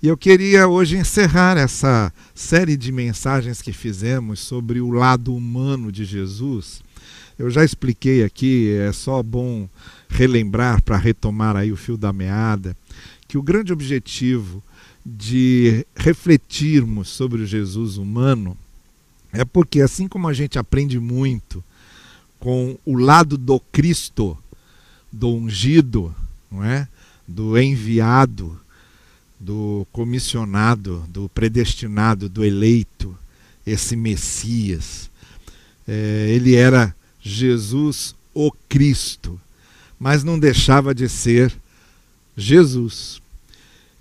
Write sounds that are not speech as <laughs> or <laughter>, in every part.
E eu queria hoje encerrar essa série de mensagens que fizemos sobre o lado humano de Jesus. Eu já expliquei aqui, é só bom relembrar para retomar aí o fio da meada, que o grande objetivo de refletirmos sobre o Jesus humano é porque assim como a gente aprende muito com o lado do Cristo, do ungido, não é? Do enviado, do comissionado, do predestinado, do eleito, esse Messias. É, ele era Jesus o Cristo, mas não deixava de ser Jesus.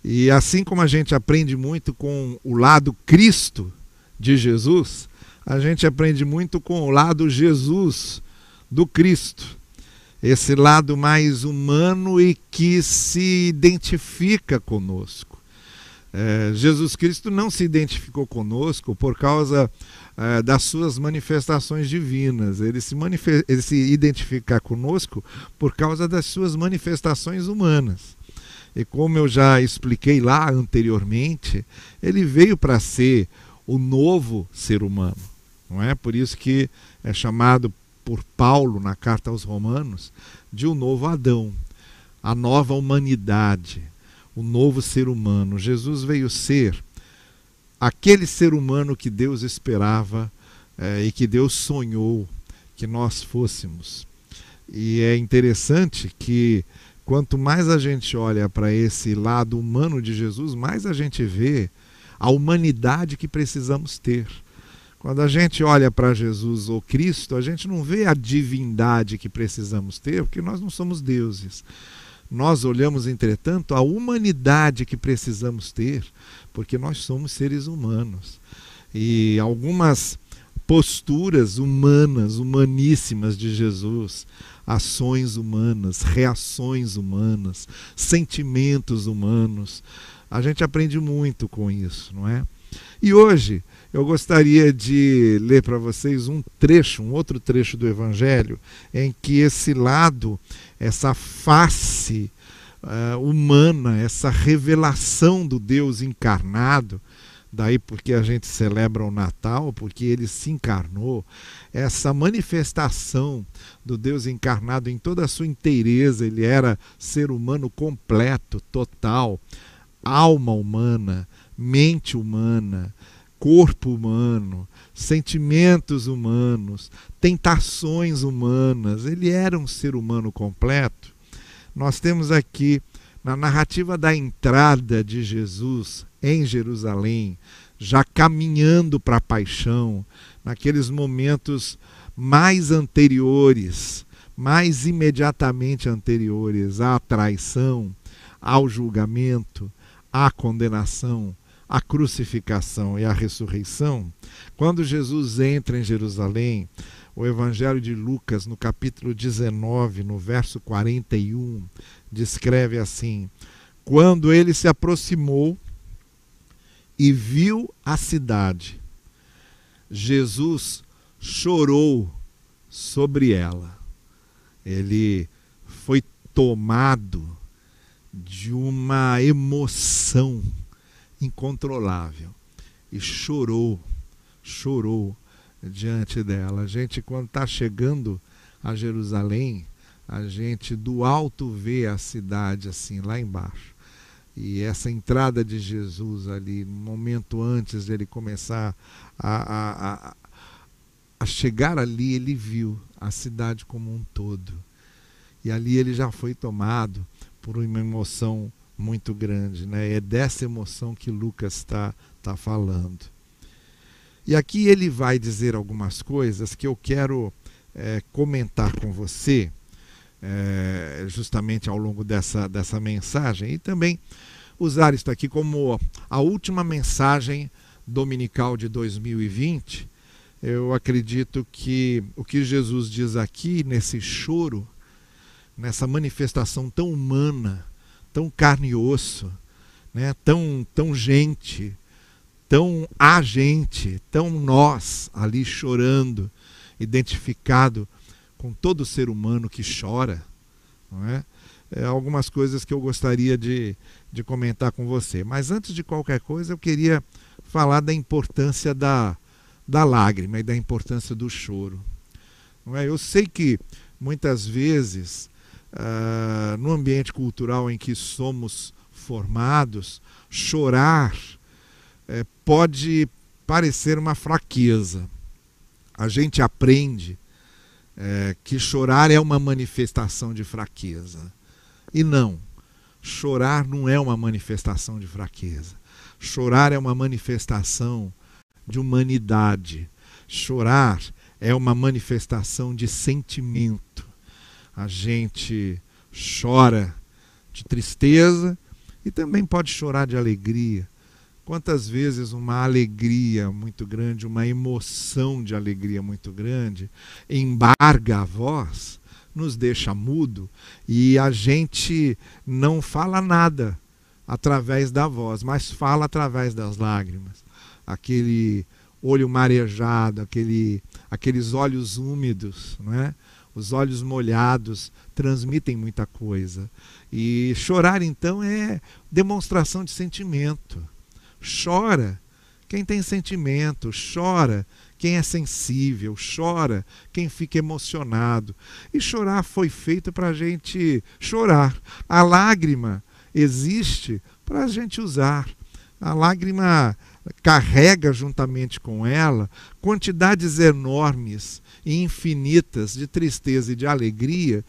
E assim como a gente aprende muito com o lado Cristo de Jesus, a gente aprende muito com o lado Jesus do Cristo. Esse lado mais humano e que se identifica conosco. É, Jesus Cristo não se identificou conosco por causa é, das suas manifestações divinas. Ele se, ele se identifica conosco por causa das suas manifestações humanas. E como eu já expliquei lá anteriormente, ele veio para ser o novo ser humano. Não é por isso que é chamado por Paulo na carta aos Romanos de um novo Adão, a nova humanidade o novo ser humano. Jesus veio ser aquele ser humano que Deus esperava é, e que Deus sonhou que nós fôssemos. E é interessante que quanto mais a gente olha para esse lado humano de Jesus, mais a gente vê a humanidade que precisamos ter. Quando a gente olha para Jesus ou Cristo, a gente não vê a divindade que precisamos ter, porque nós não somos deuses. Nós olhamos, entretanto, a humanidade que precisamos ter, porque nós somos seres humanos. E algumas posturas humanas, humaníssimas de Jesus, ações humanas, reações humanas, sentimentos humanos. A gente aprende muito com isso, não é? E hoje eu gostaria de ler para vocês um trecho, um outro trecho do Evangelho, em que esse lado, essa face uh, humana, essa revelação do Deus encarnado, daí porque a gente celebra o Natal, porque ele se encarnou, essa manifestação do Deus encarnado em toda a sua inteireza, ele era ser humano completo, total, alma humana, mente humana, corpo humano, sentimentos humanos, tentações humanas. Ele era um ser humano completo. Nós temos aqui, na narrativa da entrada de Jesus em Jerusalém, já caminhando para a paixão, naqueles momentos mais anteriores, mais imediatamente anteriores à traição, ao julgamento, à condenação a crucificação e a ressurreição, quando Jesus entra em Jerusalém, o Evangelho de Lucas, no capítulo 19, no verso 41, descreve assim: Quando ele se aproximou e viu a cidade, Jesus chorou sobre ela. Ele foi tomado de uma emoção incontrolável e chorou, chorou diante dela. A gente, quando está chegando a Jerusalém, a gente do alto vê a cidade assim, lá embaixo. E essa entrada de Jesus ali, no momento antes de ele começar a, a, a chegar ali, ele viu a cidade como um todo. E ali ele já foi tomado por uma emoção muito grande. Né? É dessa emoção que Lucas está tá falando. E aqui ele vai dizer algumas coisas que eu quero é, comentar com você, é, justamente ao longo dessa, dessa mensagem, e também usar isso aqui como a última mensagem dominical de 2020. Eu acredito que o que Jesus diz aqui, nesse choro, nessa manifestação tão humana, tão carne e osso, né? tão, tão gente, tão a gente, tão nós ali chorando, identificado com todo ser humano que chora, não é? é, algumas coisas que eu gostaria de, de comentar com você. Mas antes de qualquer coisa, eu queria falar da importância da, da lágrima e da importância do choro. Não é? Eu sei que muitas vezes, uh, no ambiente cultural em que somos formados, chorar é, pode parecer uma fraqueza. A gente aprende é, que chorar é uma manifestação de fraqueza. E não, chorar não é uma manifestação de fraqueza. Chorar é uma manifestação de humanidade. Chorar é uma manifestação de sentimento. A gente chora de tristeza e também pode chorar de alegria. Quantas vezes uma alegria muito grande, uma emoção de alegria muito grande, embarga a voz, nos deixa mudo e a gente não fala nada através da voz, mas fala através das lágrimas. Aquele olho marejado, aquele, aqueles olhos úmidos, não é? Os olhos molhados transmitem muita coisa. E chorar então é demonstração de sentimento. Chora quem tem sentimento, chora quem é sensível, chora quem fica emocionado. E chorar foi feito para a gente chorar. A lágrima existe para a gente usar. A lágrima carrega juntamente com ela quantidades enormes e infinitas de tristeza e de alegria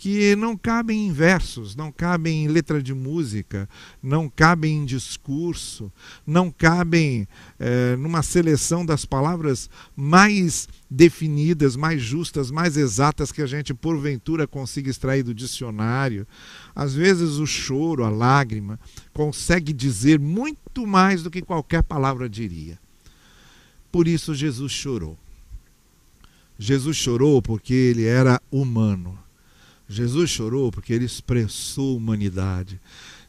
que não cabem em versos, não cabem em letra de música, não cabem em discurso, não cabem é, numa seleção das palavras mais definidas, mais justas, mais exatas que a gente porventura consiga extrair do dicionário. Às vezes o choro, a lágrima, consegue dizer muito mais do que qualquer palavra diria. Por isso Jesus chorou. Jesus chorou porque ele era humano. Jesus chorou porque ele expressou humanidade.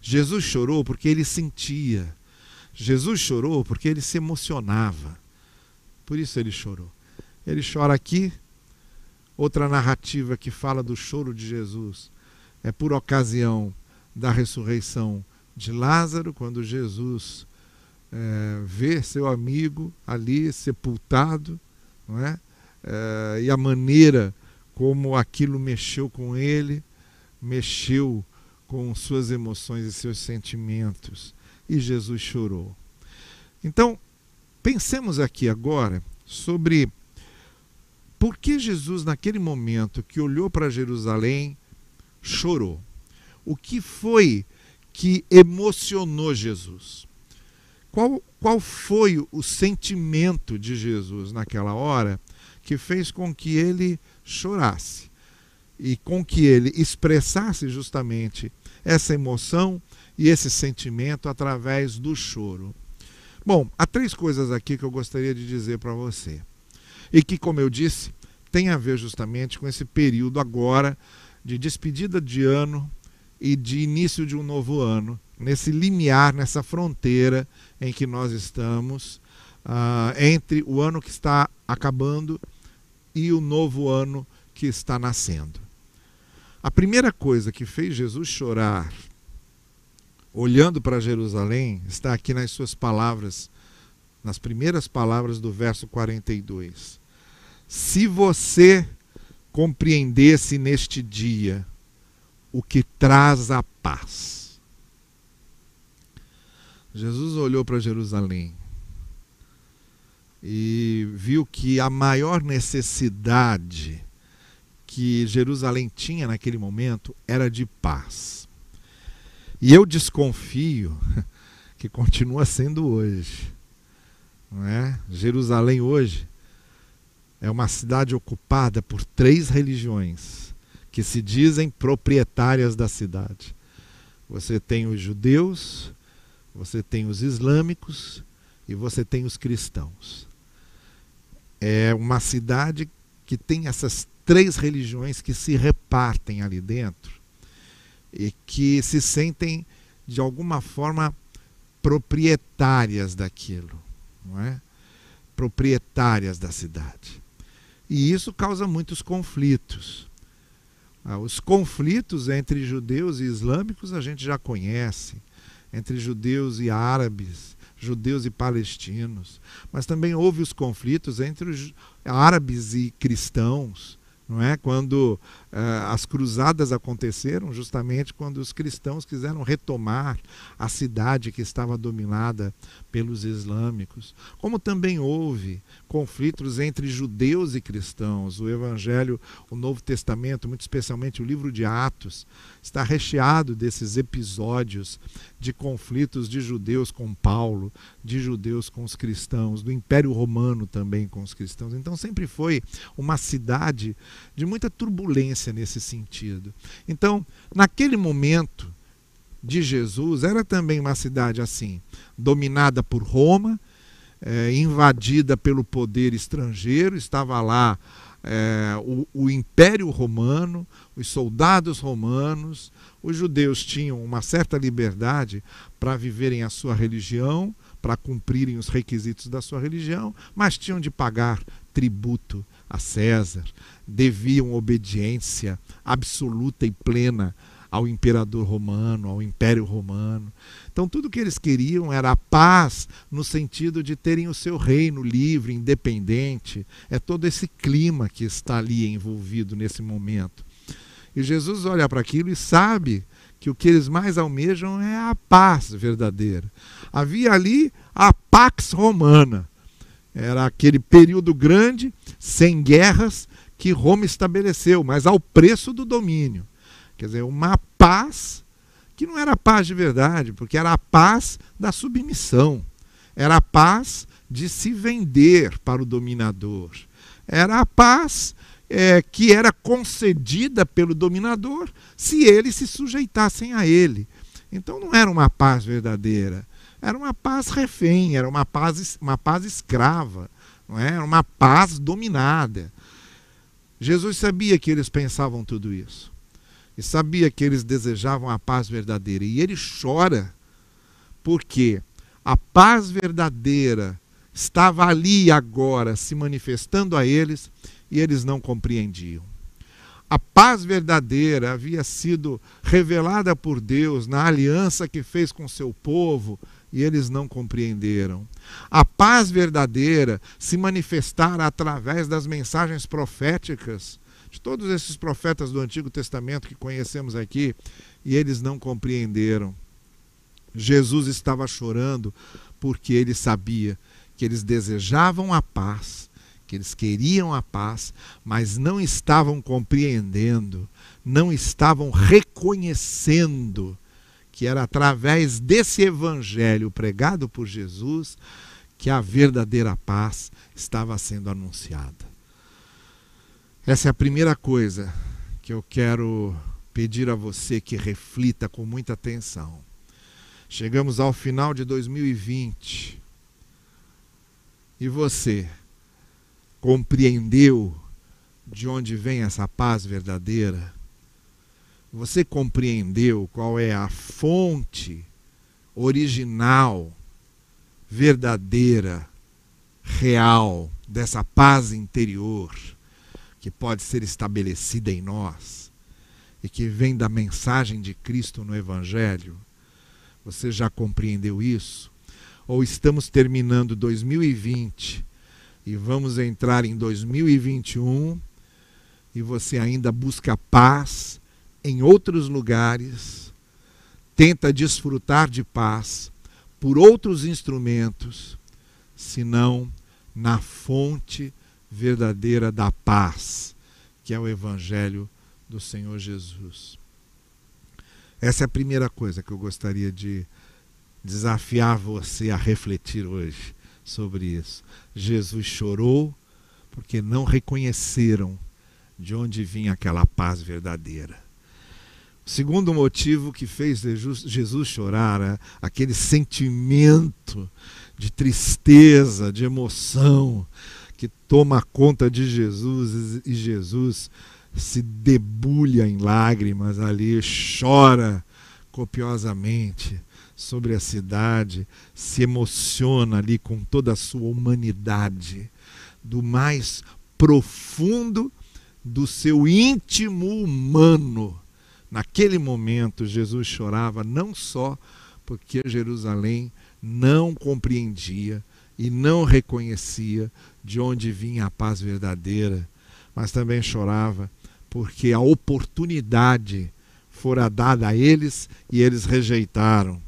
Jesus chorou porque ele sentia. Jesus chorou porque ele se emocionava. Por isso ele chorou. Ele chora aqui. Outra narrativa que fala do choro de Jesus é por ocasião da ressurreição de Lázaro, quando Jesus é, vê seu amigo ali sepultado, não é? é e a maneira como aquilo mexeu com ele, mexeu com suas emoções e seus sentimentos. E Jesus chorou. Então, pensemos aqui agora sobre por que Jesus, naquele momento que olhou para Jerusalém, chorou. O que foi que emocionou Jesus? Qual, qual foi o sentimento de Jesus naquela hora que fez com que ele chorasse e com que ele expressasse justamente essa emoção e esse sentimento através do choro. Bom, há três coisas aqui que eu gostaria de dizer para você. E que, como eu disse, tem a ver justamente com esse período agora de despedida de ano e de início de um novo ano, nesse limiar, nessa fronteira em que nós estamos, uh, entre o ano que está acabando e o novo ano que está nascendo. A primeira coisa que fez Jesus chorar, olhando para Jerusalém, está aqui nas suas palavras, nas primeiras palavras do verso 42. Se você compreendesse neste dia o que traz a paz. Jesus olhou para Jerusalém e viu que a maior necessidade que Jerusalém tinha naquele momento era de paz. E eu desconfio <laughs> que continua sendo hoje. Não é? Jerusalém hoje é uma cidade ocupada por três religiões que se dizem proprietárias da cidade. Você tem os judeus, você tem os islâmicos e você tem os cristãos é uma cidade que tem essas três religiões que se repartem ali dentro e que se sentem de alguma forma proprietárias daquilo, não é? Proprietárias da cidade. E isso causa muitos conflitos. Ah, os conflitos entre judeus e islâmicos a gente já conhece, entre judeus e árabes, judeus e palestinos, mas também houve os conflitos entre os árabes e cristãos, não é? Quando as cruzadas aconteceram, justamente quando os cristãos quiseram retomar a cidade que estava dominada pelos islâmicos. Como também houve conflitos entre judeus e cristãos. O Evangelho, o Novo Testamento, muito especialmente o livro de Atos, está recheado desses episódios de conflitos de judeus com Paulo, de judeus com os cristãos, do Império Romano também com os cristãos. Então sempre foi uma cidade de muita turbulência nesse sentido. Então, naquele momento de Jesus, era também uma cidade assim, dominada por Roma, é, invadida pelo poder estrangeiro, estava lá é, o, o, Império Romano, os soldados romanos, os judeus tinham uma certa liberdade para viverem a sua religião, para cumprirem os requisitos da sua religião, mas tinham de pagar tributo a César, deviam obediência absoluta e plena ao imperador romano, ao império romano. Então, tudo que eles queriam era a paz, no sentido de terem o seu reino livre, independente. É todo esse clima que está ali envolvido nesse momento. E Jesus olha para aquilo e sabe que o que eles mais almejam é a paz verdadeira. Havia ali a Pax Romana. Era aquele período grande, sem guerras, que Roma estabeleceu, mas ao preço do domínio. Quer dizer, uma paz que não era paz de verdade, porque era a paz da submissão. Era a paz de se vender para o dominador. Era a paz é, que era concedida pelo dominador se eles se sujeitassem a ele. Então não era uma paz verdadeira, era uma paz refém, era uma paz, uma paz escrava, não é? era uma paz dominada. Jesus sabia que eles pensavam tudo isso e sabia que eles desejavam a paz verdadeira. E ele chora porque a paz verdadeira estava ali agora se manifestando a eles e eles não compreendiam. A paz verdadeira havia sido revelada por Deus na aliança que fez com seu povo e eles não compreenderam. A paz verdadeira se manifestara através das mensagens proféticas de todos esses profetas do Antigo Testamento que conhecemos aqui, e eles não compreenderam. Jesus estava chorando porque ele sabia que eles desejavam a paz, que eles queriam a paz, mas não estavam compreendendo, não estavam reconhecendo que era através desse evangelho pregado por Jesus que a verdadeira paz estava sendo anunciada. Essa é a primeira coisa que eu quero pedir a você que reflita com muita atenção. Chegamos ao final de 2020 e você compreendeu de onde vem essa paz verdadeira? Você compreendeu qual é a fonte original, verdadeira, real dessa paz interior? que pode ser estabelecida em nós e que vem da mensagem de Cristo no Evangelho? Você já compreendeu isso? Ou estamos terminando 2020 e vamos entrar em 2021 e você ainda busca paz em outros lugares, tenta desfrutar de paz por outros instrumentos, senão na fonte verdadeira da paz, que é o Evangelho do Senhor Jesus. Essa é a primeira coisa que eu gostaria de desafiar você a refletir hoje sobre isso. Jesus chorou porque não reconheceram de onde vinha aquela paz verdadeira. Segundo motivo que fez Jesus chorar, é aquele sentimento de tristeza, de emoção, que toma conta de Jesus e Jesus se debulha em lágrimas ali, chora copiosamente sobre a cidade, se emociona ali com toda a sua humanidade, do mais profundo do seu íntimo humano. Naquele momento, Jesus chorava não só porque Jerusalém não compreendia e não reconhecia de onde vinha a paz verdadeira, mas também chorava porque a oportunidade fora dada a eles e eles rejeitaram.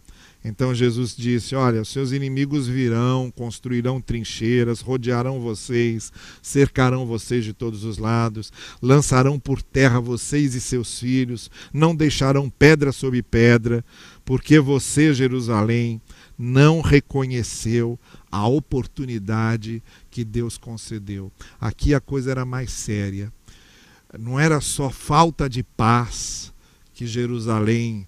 Então Jesus disse: Olha, seus inimigos virão, construirão trincheiras, rodearão vocês, cercarão vocês de todos os lados, lançarão por terra vocês e seus filhos, não deixarão pedra sobre pedra, porque você, Jerusalém, não reconheceu a oportunidade que Deus concedeu. Aqui a coisa era mais séria. Não era só falta de paz que Jerusalém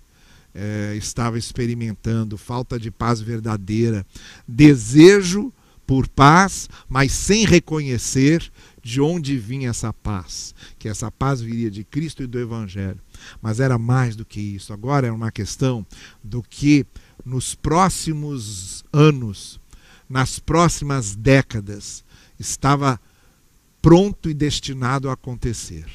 é, estava experimentando, falta de paz verdadeira, desejo por paz, mas sem reconhecer de onde vinha essa paz, que essa paz viria de Cristo e do Evangelho. Mas era mais do que isso. Agora é uma questão do que nos próximos anos, nas próximas décadas, estava pronto e destinado a acontecer.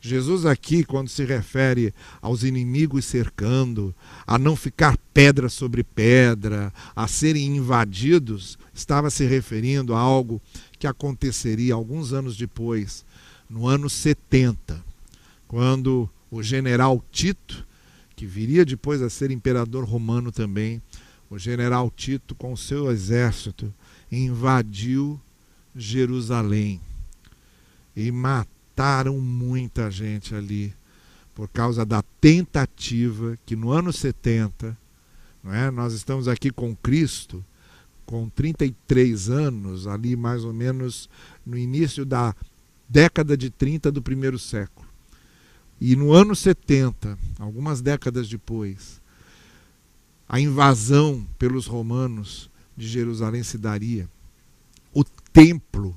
Jesus aqui, quando se refere aos inimigos cercando, a não ficar pedra sobre pedra, a serem invadidos, estava se referindo a algo que aconteceria alguns anos depois, no ano 70, quando o general Tito, que viria depois a ser imperador romano também, o general Tito, com seu exército, invadiu Jerusalém e matou mataram muita gente ali por causa da tentativa que no ano 70, não é? nós estamos aqui com Cristo, com 33 anos, ali mais ou menos no início da década de 30 do primeiro século. E no ano 70, algumas décadas depois, a invasão pelos romanos de Jerusalém se daria. O templo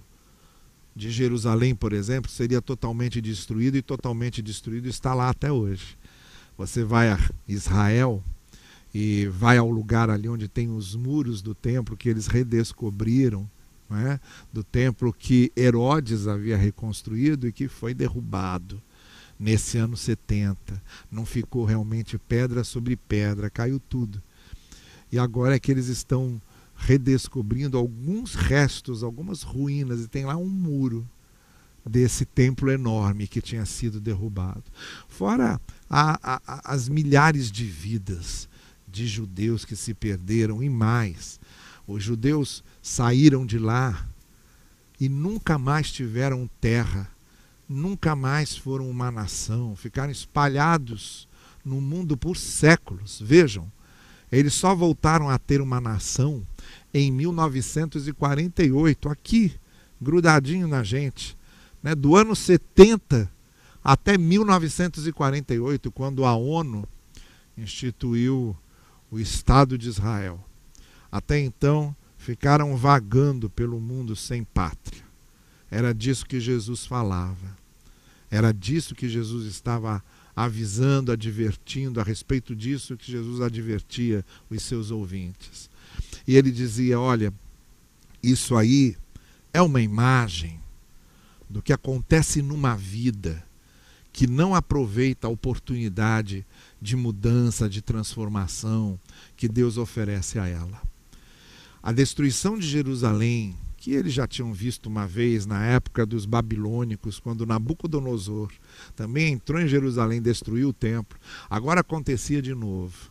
de Jerusalém, por exemplo, seria totalmente destruído e totalmente destruído está lá até hoje. Você vai a Israel e vai ao lugar ali onde tem os muros do templo que eles redescobriram, é? do templo que Herodes havia reconstruído e que foi derrubado nesse ano 70. Não ficou realmente pedra sobre pedra, caiu tudo. E agora é que eles estão redescobrindo alguns restos, algumas ruínas, e tem lá um muro desse templo enorme que tinha sido derrubado. Fora a, a, as milhares de vidas de judeus que se perderam e mais. Os judeus saíram de lá e nunca mais tiveram terra, nunca mais foram uma nação, ficaram espalhados no mundo por séculos. Vejam, eles só voltaram a ter uma nação em 1948, aqui, grudadinho na gente, né, do ano 70 até 1948, quando a ONU instituiu o Estado de Israel. Até então, ficaram vagando pelo mundo sem pátria. Era disso que Jesus falava. Era disso que Jesus estava avisando, advertindo, a respeito disso que Jesus advertia os seus ouvintes. E ele dizia: Olha, isso aí é uma imagem do que acontece numa vida que não aproveita a oportunidade de mudança, de transformação que Deus oferece a ela. A destruição de Jerusalém, que eles já tinham visto uma vez na época dos babilônicos, quando Nabucodonosor também entrou em Jerusalém, destruiu o templo, agora acontecia de novo.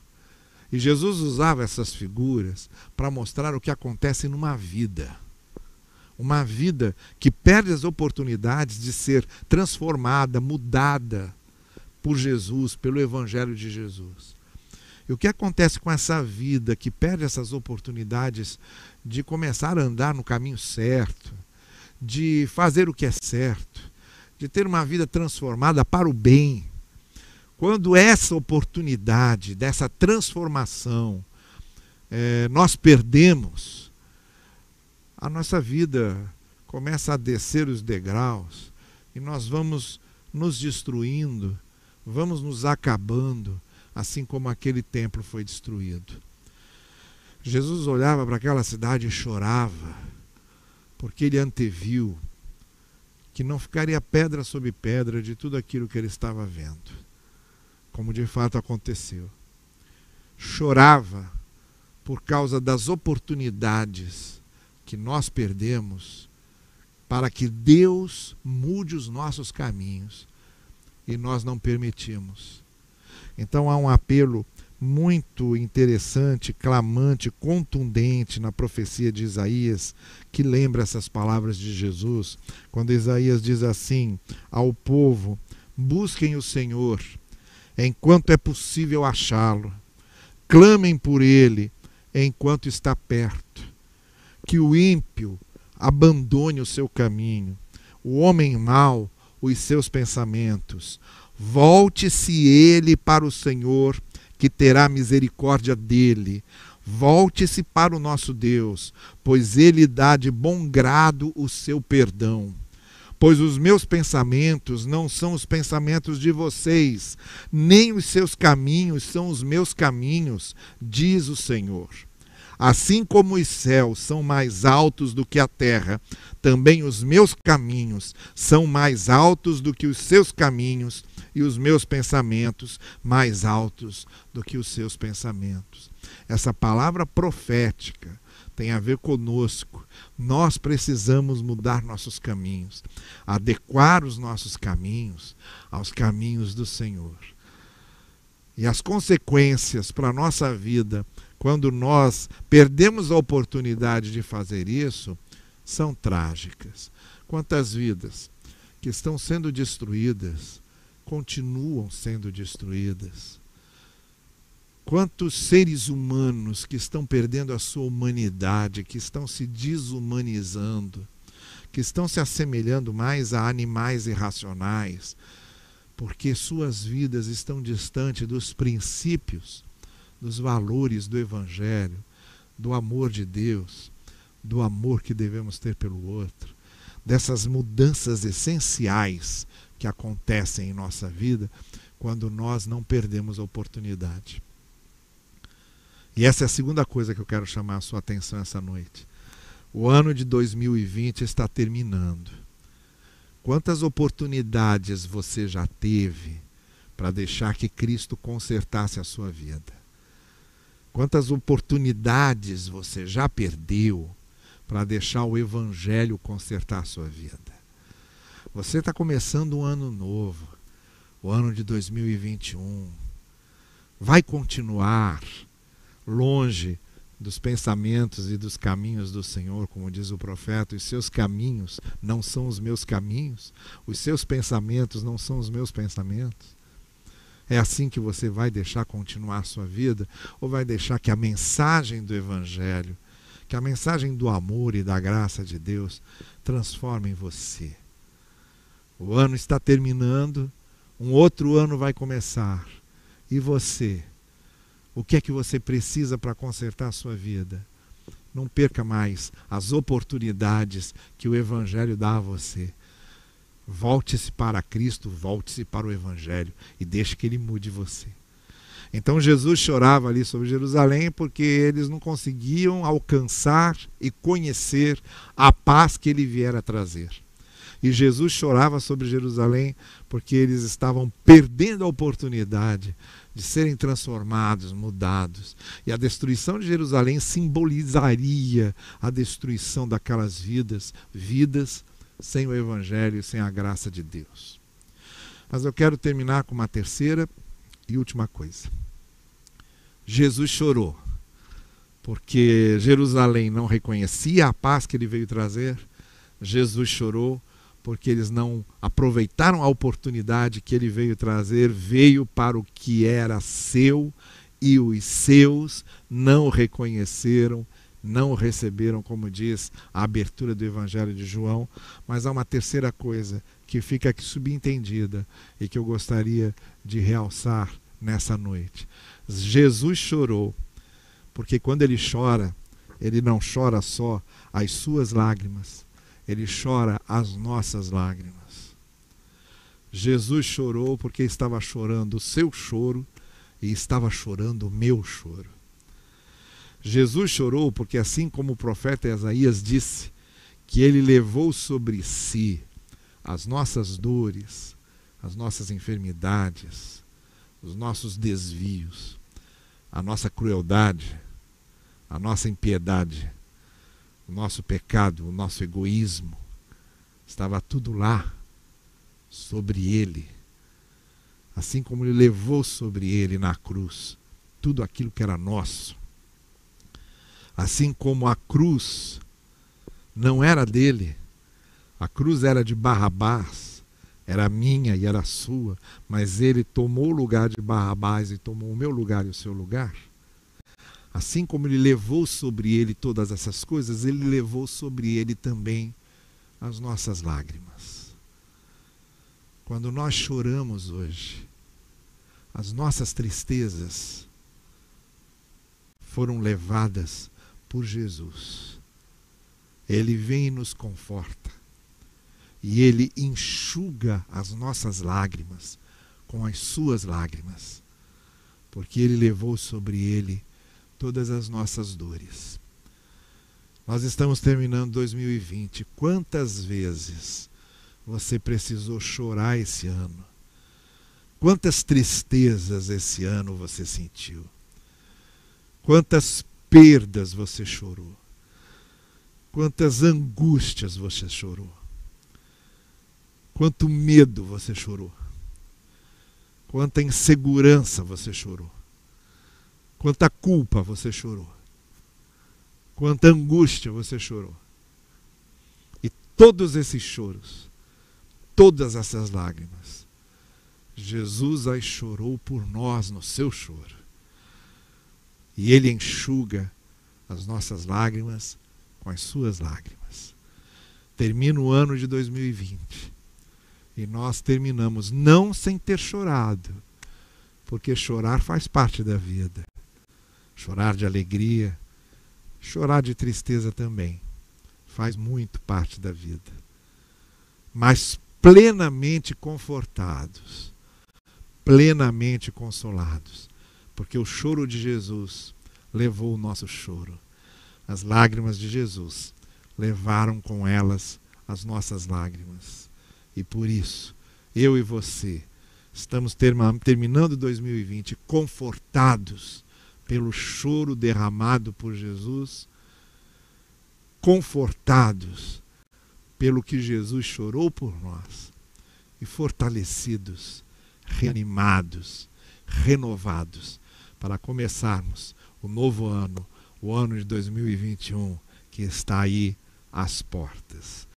E Jesus usava essas figuras para mostrar o que acontece numa vida. Uma vida que perde as oportunidades de ser transformada, mudada por Jesus, pelo Evangelho de Jesus. E o que acontece com essa vida que perde essas oportunidades de começar a andar no caminho certo, de fazer o que é certo, de ter uma vida transformada para o bem, quando essa oportunidade dessa transformação é, nós perdemos, a nossa vida começa a descer os degraus e nós vamos nos destruindo, vamos nos acabando, assim como aquele templo foi destruído. Jesus olhava para aquela cidade e chorava, porque ele anteviu que não ficaria pedra sobre pedra de tudo aquilo que ele estava vendo, como de fato aconteceu. Chorava por causa das oportunidades que nós perdemos para que Deus mude os nossos caminhos e nós não permitimos. Então há um apelo muito interessante, clamante, contundente na profecia de Isaías, que lembra essas palavras de Jesus, quando Isaías diz assim ao povo: busquem o Senhor enquanto é possível achá-lo, clamem por ele enquanto está perto. Que o ímpio abandone o seu caminho, o homem mau os seus pensamentos. Volte-se ele para o Senhor que terá misericórdia dele. Volte-se para o nosso Deus, pois ele dá de bom grado o seu perdão. Pois os meus pensamentos não são os pensamentos de vocês, nem os seus caminhos são os meus caminhos, diz o Senhor. Assim como os céus são mais altos do que a terra, também os meus caminhos são mais altos do que os seus caminhos, e os meus pensamentos mais altos do que os seus pensamentos. Essa palavra profética tem a ver conosco. Nós precisamos mudar nossos caminhos, adequar os nossos caminhos aos caminhos do Senhor. E as consequências para a nossa vida, quando nós perdemos a oportunidade de fazer isso, são trágicas. Quantas vidas que estão sendo destruídas continuam sendo destruídas. Quantos seres humanos que estão perdendo a sua humanidade, que estão se desumanizando, que estão se assemelhando mais a animais irracionais, porque suas vidas estão distantes dos princípios, dos valores do Evangelho, do amor de Deus, do amor que devemos ter pelo outro, dessas mudanças essenciais que acontecem em nossa vida quando nós não perdemos a oportunidade. E essa é a segunda coisa que eu quero chamar a sua atenção essa noite. O ano de 2020 está terminando. Quantas oportunidades você já teve para deixar que Cristo consertasse a sua vida? Quantas oportunidades você já perdeu para deixar o Evangelho consertar a sua vida? Você está começando um ano novo, o ano de 2021. Vai continuar longe dos pensamentos e dos caminhos do Senhor, como diz o profeta, os seus caminhos não são os meus caminhos, os seus pensamentos não são os meus pensamentos. É assim que você vai deixar continuar a sua vida? Ou vai deixar que a mensagem do Evangelho, que a mensagem do amor e da graça de Deus transforme você? O ano está terminando, um outro ano vai começar. E você? O que é que você precisa para consertar a sua vida? Não perca mais as oportunidades que o Evangelho dá a você. Volte-se para Cristo, volte-se para o Evangelho e deixe que ele mude você. Então Jesus chorava ali sobre Jerusalém porque eles não conseguiam alcançar e conhecer a paz que ele viera trazer. E Jesus chorava sobre Jerusalém porque eles estavam perdendo a oportunidade de serem transformados, mudados. E a destruição de Jerusalém simbolizaria a destruição daquelas vidas, vidas sem o Evangelho sem a graça de Deus. Mas eu quero terminar com uma terceira e última coisa. Jesus chorou porque Jerusalém não reconhecia a paz que ele veio trazer. Jesus chorou porque eles não aproveitaram a oportunidade que ele veio trazer, veio para o que era seu e os seus não reconheceram, não receberam, como diz a abertura do Evangelho de João. Mas há uma terceira coisa que fica aqui subentendida e que eu gostaria de realçar nessa noite. Jesus chorou, porque quando ele chora, ele não chora só as suas lágrimas, ele chora as nossas lágrimas. Jesus chorou porque estava chorando o seu choro e estava chorando o meu choro. Jesus chorou porque, assim como o profeta Isaías disse, que ele levou sobre si as nossas dores, as nossas enfermidades, os nossos desvios, a nossa crueldade, a nossa impiedade, o nosso pecado, o nosso egoísmo, estava tudo lá, sobre ele. Assim como ele levou sobre ele na cruz tudo aquilo que era nosso. Assim como a cruz não era dele, a cruz era de Barrabás, era minha e era sua, mas ele tomou o lugar de Barrabás e tomou o meu lugar e o seu lugar. Assim como ele levou sobre ele todas essas coisas, ele levou sobre ele também as nossas lágrimas. Quando nós choramos hoje, as nossas tristezas foram levadas por Jesus. Ele vem e nos conforta e ele enxuga as nossas lágrimas com as suas lágrimas, porque ele levou sobre ele todas as nossas dores. Nós estamos terminando 2020. Quantas vezes você precisou chorar esse ano? Quantas tristezas esse ano você sentiu? Quantas perdas você chorou? Quantas angústias você chorou? Quanto medo você chorou. Quanta insegurança você chorou. Quanta culpa você chorou. Quanta angústia você chorou. E todos esses choros, todas essas lágrimas, Jesus as chorou por nós no seu choro. E Ele enxuga as nossas lágrimas com as suas lágrimas. Termina o ano de 2020 e nós terminamos não sem ter chorado, porque chorar faz parte da vida. Chorar de alegria, chorar de tristeza também, faz muito parte da vida. Mas plenamente confortados, plenamente consolados, porque o choro de Jesus levou o nosso choro. As lágrimas de Jesus levaram com elas as nossas lágrimas. E por isso, eu e você estamos terminando 2020 confortados pelo choro derramado por Jesus, confortados pelo que Jesus chorou por nós e fortalecidos, reanimados, renovados para começarmos o novo ano, o ano de 2021 que está aí às portas.